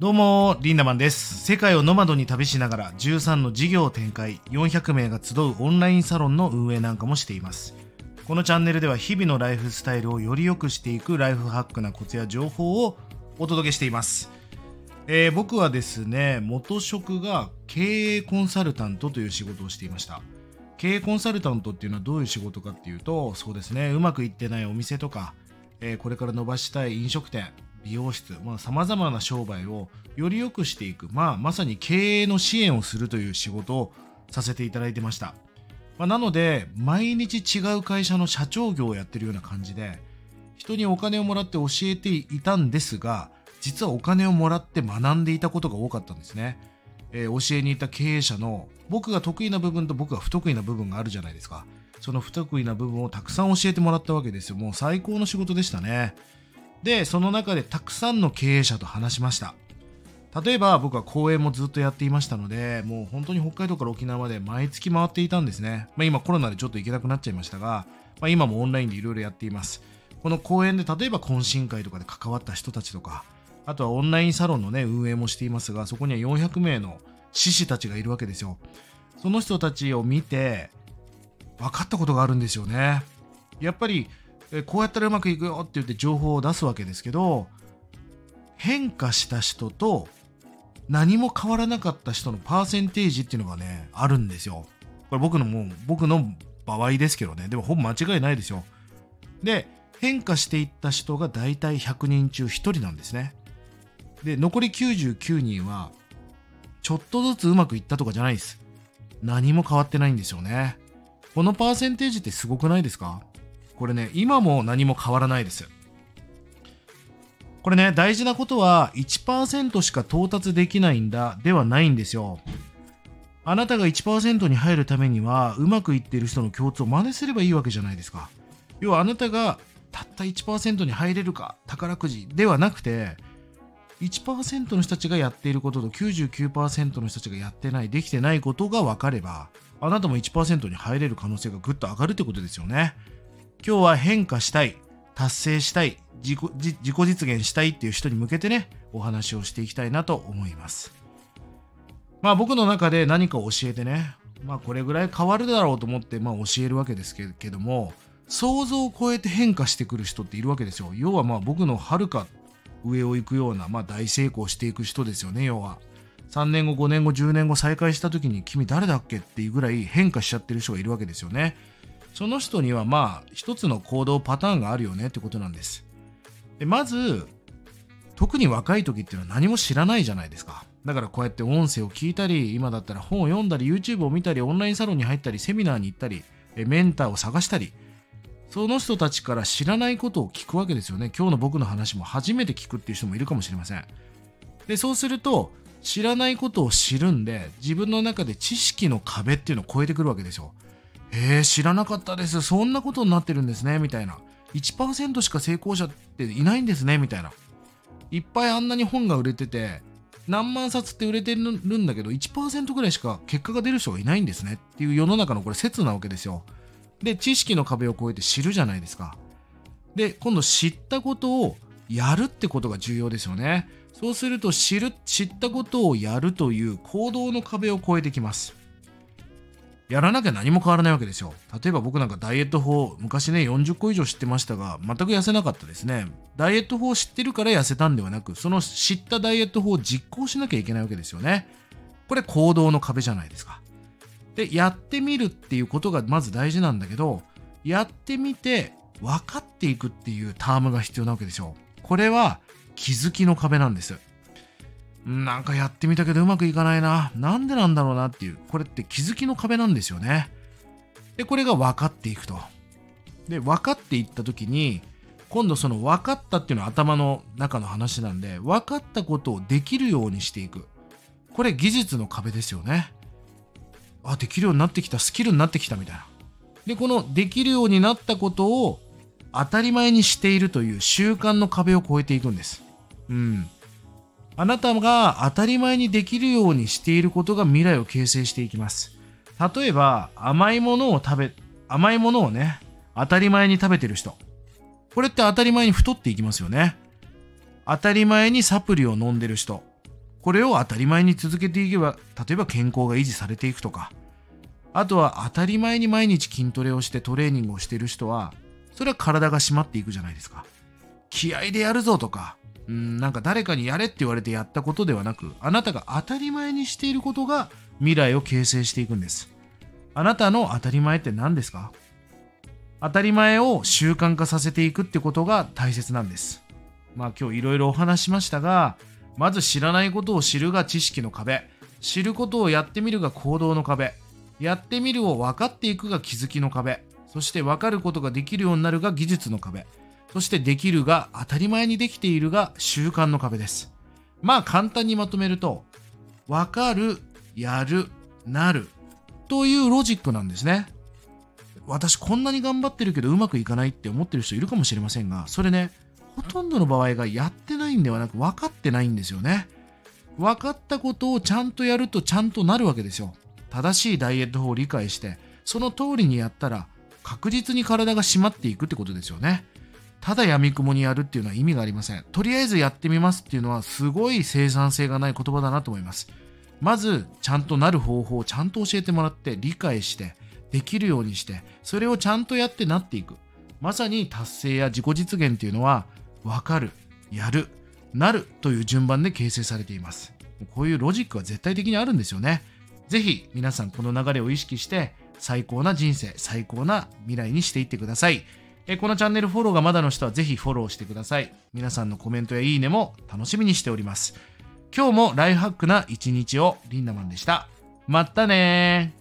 どうも、リンダマンです。世界をノマドに旅しながら13の事業を展開、400名が集うオンラインサロンの運営なんかもしています。このチャンネルでは日々のライフスタイルをより良くしていくライフハックなコツや情報をお届けしています。えー僕はですね、元職が経営コンサルタントという仕事をしていました。経営コンサルタントっていうのはどういう仕事かっていうと、そうですね、うまくいってないお店とか、えーこれから伸ばしたい飲食店、美容室、まあ、様々な商売をより良くしていく、まあ、まさに経営の支援をするという仕事をさせていただいてました。まあ、なので、毎日違う会社の社長業をやってるような感じで、人にお金をもらって教えていたんですが、実はお金をもらって学んでいたことが多かったんですね。えー教えに行った経営者の僕が得意な部分と僕が不得意な部分があるじゃないですか。その不得意な部分をたくさん教えてもらったわけですよ。もう最高の仕事でしたね。で、その中でたくさんの経営者と話しました。例えば僕は講演もずっとやっていましたので、もう本当に北海道から沖縄まで毎月回っていたんですね。まあ、今コロナでちょっと行けなくなっちゃいましたが、まあ、今もオンラインでいろいろやっています。この講演で例えば懇親会とかで関わった人たちとか、あとはオンラインサロンのね、運営もしていますが、そこには400名の志士たちがいるわけですよ。その人たちを見て、分かったことがあるんですよね。やっぱり、えこうやったらうまくいくよって言って情報を出すわけですけど、変化した人と何も変わらなかった人のパーセンテージっていうのがね、あるんですよ。これ僕のもう、僕の場合ですけどね。でもほぼ間違いないですよ。で、変化していった人が大体100人中1人なんですね。で、残り99人は、ちょっとずつうまくいったとかじゃないです。何も変わってないんですよね。このパーセンテージってすごくないですか？これね、今も何も変わらないです。これね、大事なことは1%しか到達できないんだではないんですよ。あなたが1%に入るためには、うまくいっている人の共通を真似すればいいわけじゃないですか。要はあなたがたった1%に入れるか、宝くじではなくて、1%の人たちがやっていることと99%の人たちがやってない、できてないことが分かれば、あなたも1%に入れる可能性がぐっと上がるってことですよね。今日は変化したい、達成したい、自己自己実現したいっていう人に向けてね、お話をしていきたいなと思います。まあ僕の中で何か教えてね、まあこれぐらい変わるだろうと思ってまあ教えるわけですけども、想像を超えて変化してくる人っているわけですよ。要はまあ僕のはるか上を行くような、まあ大成功していく人ですよね、要は。3年後、5年後、10年後再会した時に君誰だっけっていうぐらい変化しちゃってる人がいるわけですよね。その人にはまあ一つの行動パターンがあるよねってことなんです。でまず、特に若い時っていうのは何も知らないじゃないですか。だからこうやって音声を聞いたり、今だったら本を読んだり、YouTube を見たり、オンラインサロンに入ったり、セミナーに行ったり、メンターを探したり、その人たちから知らないことを聞くわけですよね。今日の僕の話も初めて聞くっていう人もいるかもしれません。で、そうすると、知らないことを知るんで、自分の中で知識の壁っていうのを超えてくるわけですよ。えー、知らなかったです。そんなことになってるんですね、みたいな。1%しか成功者っていないんですね、みたいな。いっぱいあんなに本が売れてて、何万冊って売れてるんだけど、1%ぐらいしか結果が出る人がいないんですねっていう世の中のこれ説なわけですよ。で、知識の壁を越えて知るじゃないですか。で、今度知ったことをやるってことが重要ですよね。そうすると知る、知ったことをやるという行動の壁を越えてきます。やらなきゃ何も変わらないわけですよ。例えば僕なんかダイエット法、昔ね、40個以上知ってましたが、全く痩せなかったですね。ダイエット法を知ってるから痩せたんではなく、その知ったダイエット法を実行しなきゃいけないわけですよね。これ行動の壁じゃないですか。で、やってみるっていうことがまず大事なんだけど、やってみて分かっていくっていうタームが必要なわけですよ。これは気づきの壁なんです。なんかやってみたけどうまくいかないな。なんでなんだろうなっていう。これって気づきの壁なんですよね。で、これが分かっていくと。で、分かっていった時に、今度その分かったっていうのは頭の中の話なんで、分かったことをできるようにしていく。これ技術の壁ですよね。あ、できるようになってきた、スキルになってきたみたいな。で、このできるようになったことを当たり前にしているという習慣の壁を越えていくんです。うん。あなたが当たり前にできるようにしていることが未来を形成していきます。例えば、甘いものを食べ、甘いものをね、当たり前に食べてる人。これって当たり前に太っていきますよね。当たり前にサプリを飲んでる人。これを当たり前に続けていけば例えば健康が維持されていくとかあとは当たり前に毎日筋トレをしてトレーニングをしてる人はそれは体が締まっていくじゃないですか気合でやるぞとかうんなんか誰かにやれって言われてやったことではなくあなたが当たり前にしていることが未来を形成していくんです。あなたの当たり前って何ですか？当たり前を習慣化させていくってことが大切なんです。まあ今日いろいろお話しましたがまず知らないことを知るが知識の壁。知ることをやってみるが行動の壁。やってみるを分かっていくが気づきの壁。そして分かることができるようになるが技術の壁。そしてできるが当たり前にできているが習慣の壁です。まあ簡単にまとめると、わかる、やる、なるというロジックなんですね。私こんなに頑張ってるけどうまくいかないって思ってる人いるかもしれませんが、それね、ほとんどの場合がやってないんではなく分かってないんですよね。分かったことをちゃんとやるとちゃんとなるわけですよ。正しいダイエット法を理解して、その通りにやったら確実に体が締まっていくってことですよね。ただ闇雲にやるっていうのは意味がありません。とりあえずやってみますっていうのはすごい生産性がない言葉だなと思います。まず、ちゃんとなる方法をちゃんと教えてもらって、理解して、できるようにして、それをちゃんとやってなっていく。まさに達成や自己実現っていうのは、わかる、やる、なるという順番で形成されています。こういうロジックは絶対的にあるんですよね。ぜひ皆さんこの流れを意識して最高な人生、最高な未来にしていってください。えこのチャンネルフォローがまだの人はぜひフォローしてください。皆さんのコメントやいいねも楽しみにしております。今日もライフハックな一日をリンダマンでした。まったね。